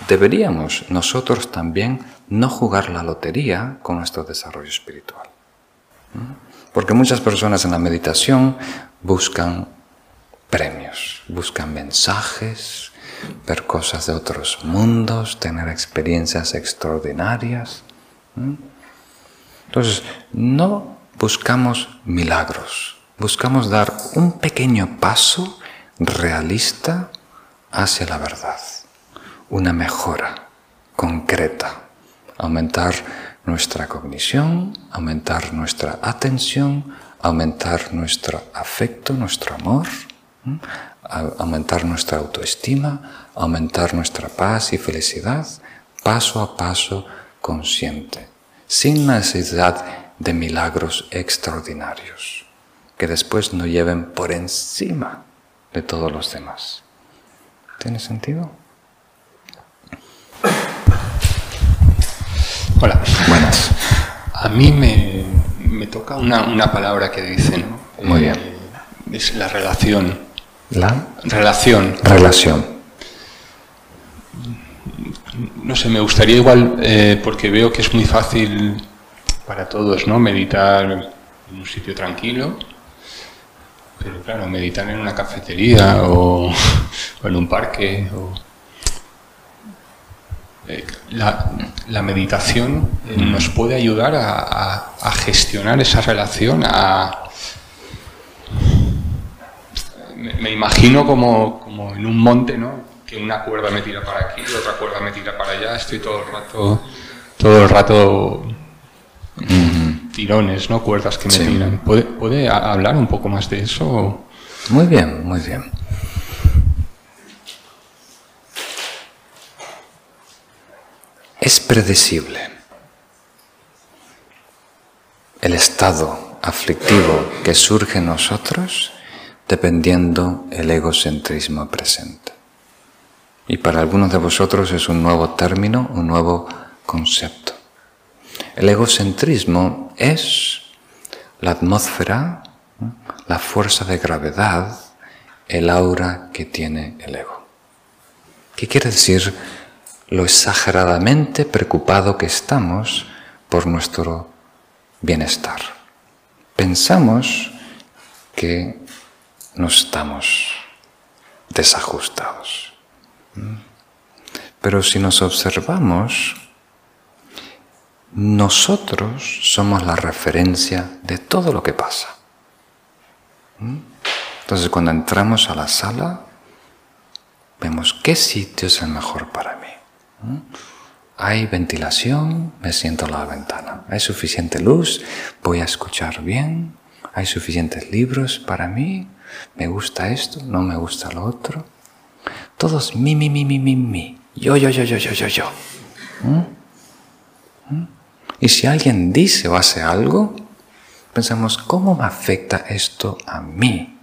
deberíamos nosotros también no jugar la lotería con nuestro desarrollo espiritual. Porque muchas personas en la meditación buscan premios, buscan mensajes, ver cosas de otros mundos, tener experiencias extraordinarias. Entonces, no buscamos milagros, buscamos dar un pequeño paso realista hacia la verdad, una mejora concreta, aumentar nuestra cognición, aumentar nuestra atención, aumentar nuestro afecto, nuestro amor, aumentar nuestra autoestima, aumentar nuestra paz y felicidad, paso a paso consciente, sin necesidad de milagros extraordinarios, que después nos lleven por encima de todos los demás. ¿Tiene sentido? Hola. Buenas. A mí me, toca una, palabra que dice, ¿no? Muy bien. Eh, es la relación. ¿La? Relación. Relación. No sé, me gustaría igual, eh, porque veo que es muy fácil para todos, ¿no? Meditar en un sitio tranquilo. Pero claro, meditar en una cafetería o, en un parque. Eh, la, meditación nos puede ayudar a, gestionar esa relación, a, me, imagino como, como, en un monte, ¿no? Que una cuerda me tira para aquí, otra cuerda me tira para allá, estoy todo el rato, todo el rato tirones, ¿no? Cuerdas que me tiran. ¿Puede, ¿Puede hablar un poco más de eso? Muy bien, muy bien. Es predecible el estado aflictivo que surge en nosotros dependiendo el egocentrismo presente. Y para algunos de vosotros es un nuevo término, un nuevo concepto. El egocentrismo es la atmósfera, la fuerza de gravedad, el aura que tiene el ego. ¿Qué quiere decir lo exageradamente preocupado que estamos por nuestro bienestar? Pensamos que no estamos desajustados. Pero si nos observamos, nosotros somos la referencia de todo lo que pasa. ¿Mm? Entonces cuando entramos a la sala, vemos qué sitio es el mejor para mí. ¿Mm? Hay ventilación, me siento a la ventana. Hay suficiente luz, voy a escuchar bien. Hay suficientes libros para mí. Me gusta esto, no me gusta lo otro. Todos mi, mi, mi, mi, mi, mi. Yo, yo, yo, yo, yo, yo, yo. ¿Mm? Y si alguien dice o hace algo, pensamos, ¿cómo me afecta esto a mí?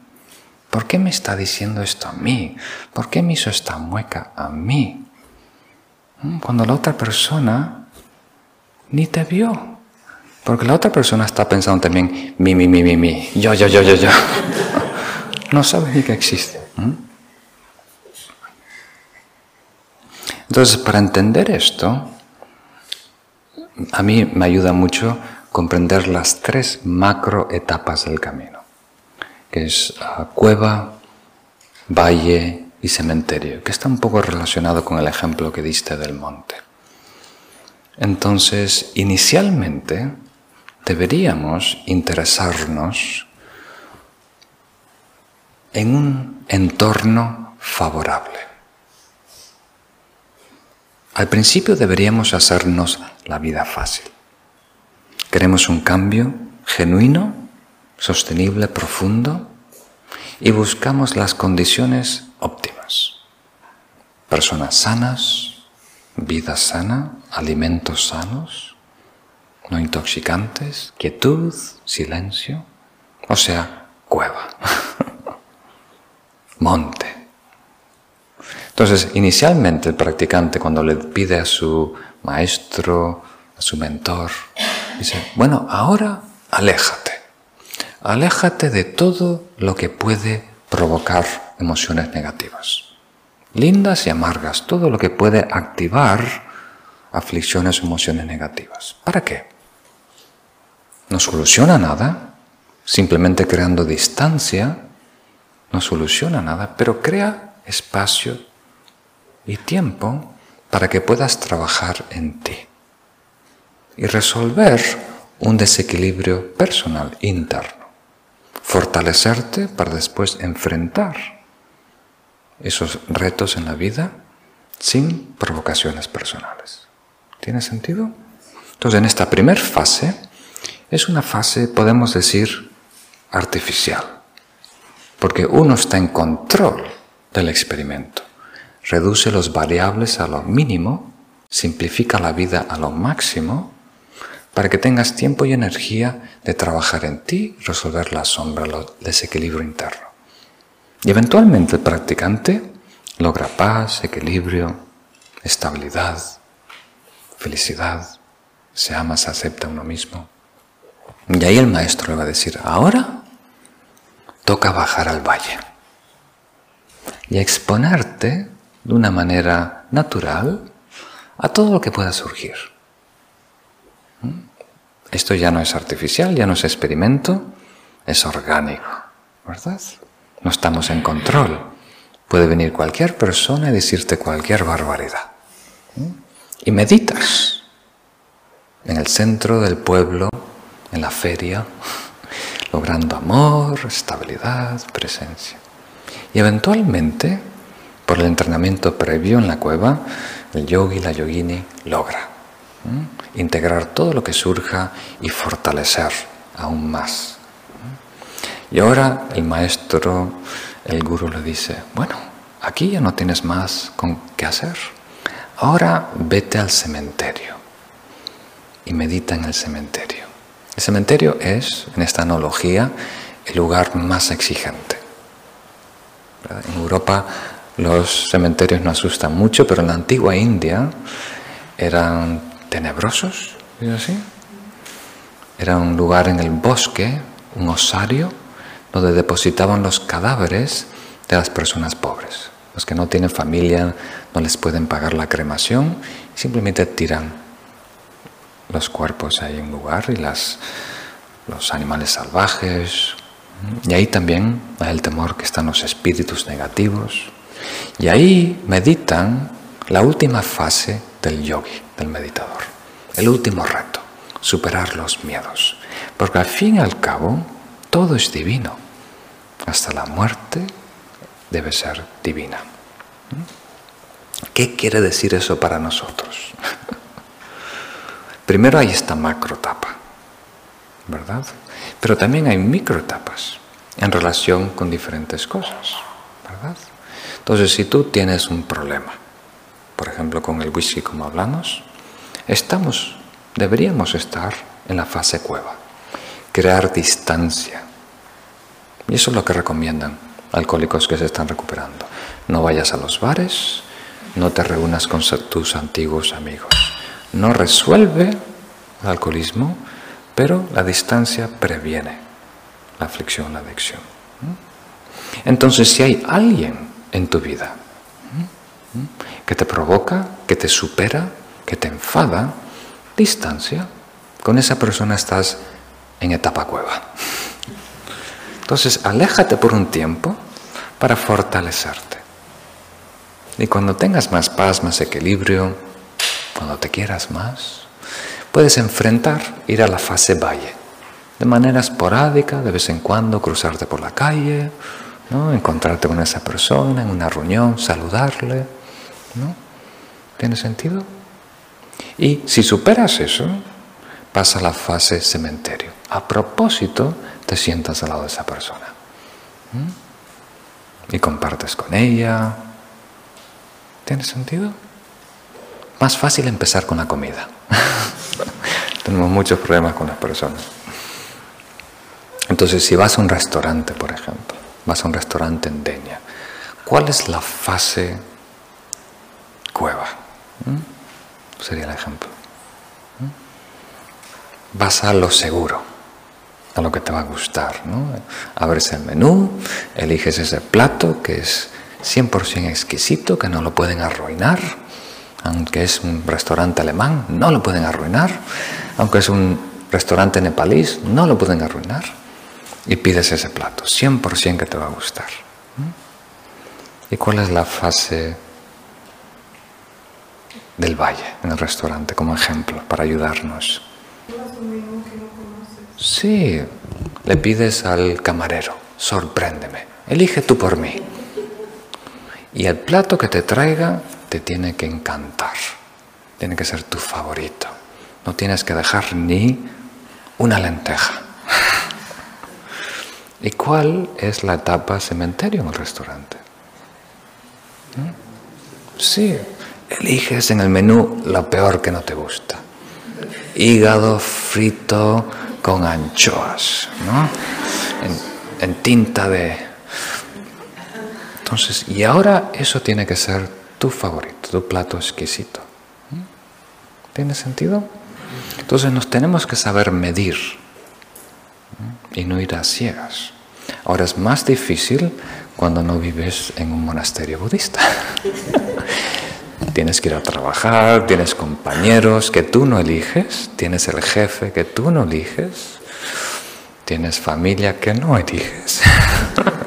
¿Por qué me está diciendo esto a mí? ¿Por qué me hizo esta mueca a mí? ¿Mm? Cuando la otra persona ni te vio. Porque la otra persona está pensando también, mi, mi, mi, mi, mi, yo, yo, yo, yo, yo. no sabe ni que existe. ¿Mm? Entonces, para entender esto, a mí me ayuda mucho comprender las tres macro etapas del camino, que es ah, cueva, valle y cementerio, que está un poco relacionado con el ejemplo que diste del monte. Entonces, inicialmente deberíamos interesarnos en un entorno favorable. Al principio deberíamos hacernos la vida fácil. Queremos un cambio genuino, sostenible, profundo y buscamos las condiciones óptimas. Personas sanas, vida sana, alimentos sanos, no intoxicantes, quietud, silencio, o sea, cueva, monte. Entonces, inicialmente el practicante cuando le pide a su maestro, a su mentor, dice, bueno, ahora aléjate. Aléjate de todo lo que puede provocar emociones negativas. Lindas y amargas, todo lo que puede activar aflicciones o emociones negativas. ¿Para qué? No soluciona nada, simplemente creando distancia, no soluciona nada, pero crea espacio y tiempo para que puedas trabajar en ti y resolver un desequilibrio personal interno. Fortalecerte para después enfrentar esos retos en la vida sin provocaciones personales. ¿Tiene sentido? Entonces, en esta primera fase, es una fase, podemos decir, artificial, porque uno está en control del experimento, reduce los variables a lo mínimo, simplifica la vida a lo máximo, para que tengas tiempo y energía de trabajar en ti, resolver la sombra, el desequilibrio interno. Y eventualmente el practicante logra paz, equilibrio, estabilidad, felicidad, se ama, se acepta uno mismo. Y ahí el maestro le va a decir, ahora toca bajar al valle y exponerte de una manera natural a todo lo que pueda surgir. ¿Mm? Esto ya no es artificial, ya no es experimento, es orgánico, ¿verdad? No estamos en control. Puede venir cualquier persona y decirte cualquier barbaridad. Y meditas en el centro del pueblo, en la feria, logrando amor, estabilidad, presencia. Y eventualmente, por el entrenamiento previo en la cueva, el yogi, la yogini logra integrar todo lo que surja y fortalecer aún más. Y ahora el maestro, el guru le dice, bueno, aquí ya no tienes más con qué hacer. Ahora vete al cementerio y medita en el cementerio. El cementerio es, en esta analogía, el lugar más exigente. En Europa los cementerios no asustan mucho, pero en la antigua India eran tenebrosos, así? Era un lugar en el bosque, un osario, donde depositaban los cadáveres de las personas pobres. Los que no tienen familia no les pueden pagar la cremación, simplemente tiran los cuerpos ahí en un lugar y las, los animales salvajes. Y ahí también hay el temor que están los espíritus negativos. Y ahí meditan la última fase del yogi, del meditador. El último reto, superar los miedos. Porque al fin y al cabo, todo es divino. Hasta la muerte debe ser divina. ¿Qué quiere decir eso para nosotros? Primero hay esta macro etapa, ¿verdad? Pero también hay microetapas en relación con diferentes cosas, ¿verdad? Entonces, si tú tienes un problema, por ejemplo con el whisky como hablamos, estamos, deberíamos estar en la fase cueva, crear distancia. Y eso es lo que recomiendan alcohólicos que se están recuperando. No vayas a los bares, no te reúnas con tus antiguos amigos. No resuelve el alcoholismo, pero la distancia previene la aflicción, la adicción. Entonces, si hay alguien en tu vida que te provoca, que te supera, que te enfada, distancia. Con esa persona estás en etapa cueva. Entonces, aléjate por un tiempo para fortalecerte. Y cuando tengas más paz, más equilibrio, cuando te quieras más, puedes enfrentar, ir a la fase valle. De manera esporádica, de vez en cuando, cruzarte por la calle, ¿no? encontrarte con esa persona en una reunión, saludarle ¿No? ¿Tiene sentido? Y si superas eso, pasa a la fase cementerio. A propósito, te sientas al lado de esa persona. Y compartes con ella. ¿Tiene sentido? Más fácil empezar con la comida. Tenemos muchos problemas con las personas. Entonces, si vas a un restaurante, por ejemplo, vas a un restaurante en Deña, ¿cuál es la fase cueva. Sería el ejemplo. Vas a lo seguro, a lo que te va a gustar. ¿no? Abres el menú, eliges ese plato que es 100% exquisito, que no lo pueden arruinar. Aunque es un restaurante alemán, no lo pueden arruinar. Aunque es un restaurante nepalí, no lo pueden arruinar. Y pides ese plato, 100% que te va a gustar. ¿Y cuál es la fase del valle en el restaurante como ejemplo para ayudarnos. Sí, le pides al camarero, sorpréndeme, elige tú por mí. Y el plato que te traiga te tiene que encantar. Tiene que ser tu favorito. No tienes que dejar ni una lenteja. ¿Y cuál es la etapa cementerio en el restaurante? ¿Mm? Sí, eliges en el menú lo peor que no te gusta. Hígado frito con anchoas, ¿no? En, tinta de... Entonces, y ahora eso tiene que ser tu favorito, tu plato exquisito. ¿Mm? ¿Tiene sentido? Entonces nos tenemos que saber medir y no ir ciegas. Ahora es más difícil cuando no vives en un monasterio budista. tienes que ir a trabajar, tienes compañeros que tú no eliges, tienes el jefe que tú no eliges, tienes familia que no eliges,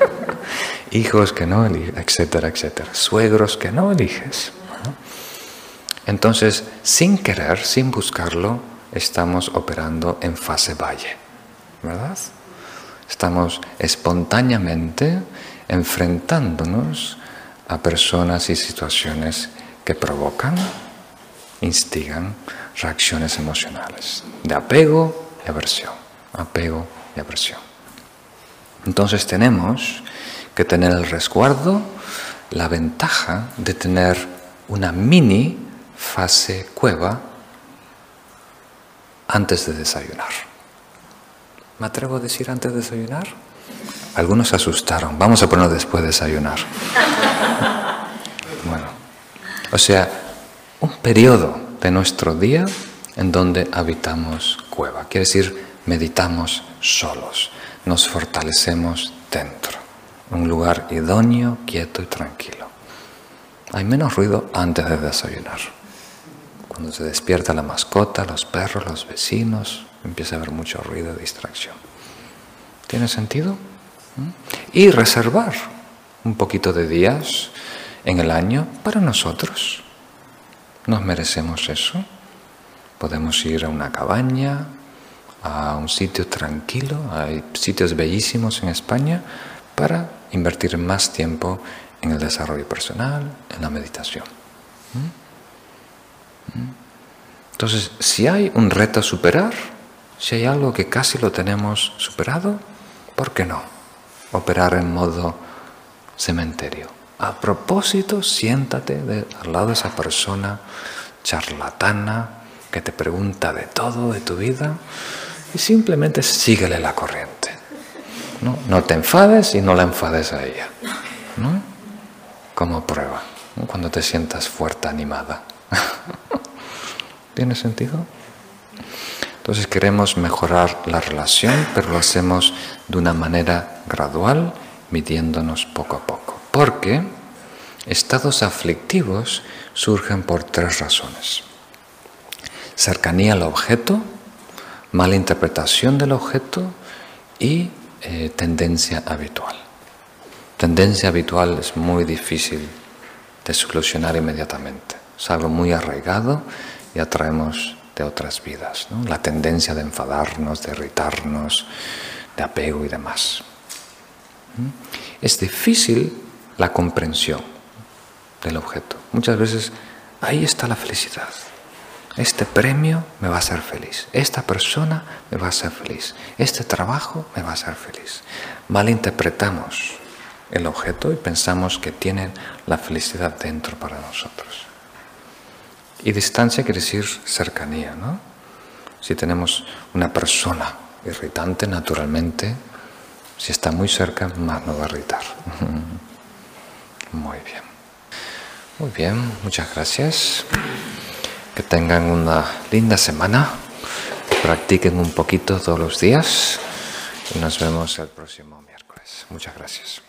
hijos que no eliges, etcétera, etcétera, suegros que no eliges. Entonces, sin querer, sin buscarlo, estamos operando en fase valle, ¿verdad? Estamos espontáneamente enfrentándonos a personas y situaciones que provocan, instigan reacciones emocionales de apego y aversión, apego y aversión. Entonces tenemos que tener el resguardo, la ventaja de tener una mini fase cueva antes de desayunar. ¿Me atrevo a decir antes de desayunar? Algunos se asustaron. Vamos a ponerlo después de desayunar. Bueno, o sea, un periodo de nuestro día en donde habitamos cueva. Quiere decir, meditamos solos, nos fortalecemos dentro. Un lugar idóneo, quieto y tranquilo. Hay menos ruido antes de desayunar. Cuando se despierta la mascota, los perros, los vecinos, empieza a haber mucho ruido, distracción. ¿Tiene sentido? ¿Mm? Y reservar un poquito de días en el año para nosotros. Nos merecemos eso. Podemos ir a una cabaña, a un sitio tranquilo, hay sitios bellísimos en España para invertir más tiempo en el desarrollo personal, en la meditación. ¿Mm? ¿Mm? Entonces, si hay un reto a superar, si hay algo que casi lo tenemos superado, ¿por qué no? Operar en modo cementerio. A propósito, siéntate al lado de esa persona charlatana que te pregunta de todo de tu vida y simplemente síguele la corriente. No, no te enfades y no la enfades a ella. ¿no? Como prueba, cuando te sientas fuerte, animada. ¿Tiene sentido? Entonces queremos mejorar la relación, pero lo hacemos de una manera gradual, midiéndonos poco a poco. Porque estados aflictivos surgen por tres razones. Cercanía al objeto, mala interpretación del objeto y eh, tendencia habitual. Tendencia habitual es muy difícil de solucionar inmediatamente. Es algo muy arraigado y atraemos otras vidas, la tendencia de enfadarnos, de irritarnos, de apego y demás. ¿Mm? Es difícil la comprensión del objeto. Muchas veces ahí está la felicidad. Este premio me va a hacer feliz. Esta persona me va a hacer feliz. Este trabajo me va a hacer feliz. Malinterpretamos el objeto y pensamos que tiene la felicidad dentro para nosotros. Y distancia quiere decir cercanía, ¿no? Si tenemos una persona irritante, naturalmente, si está muy cerca, más nos va a irritar. Muy bien. Muy bien, muchas gracias. Que tengan una linda semana. Que practiquen un poquito todos los días. Y nos vemos el próximo miércoles. Muchas gracias.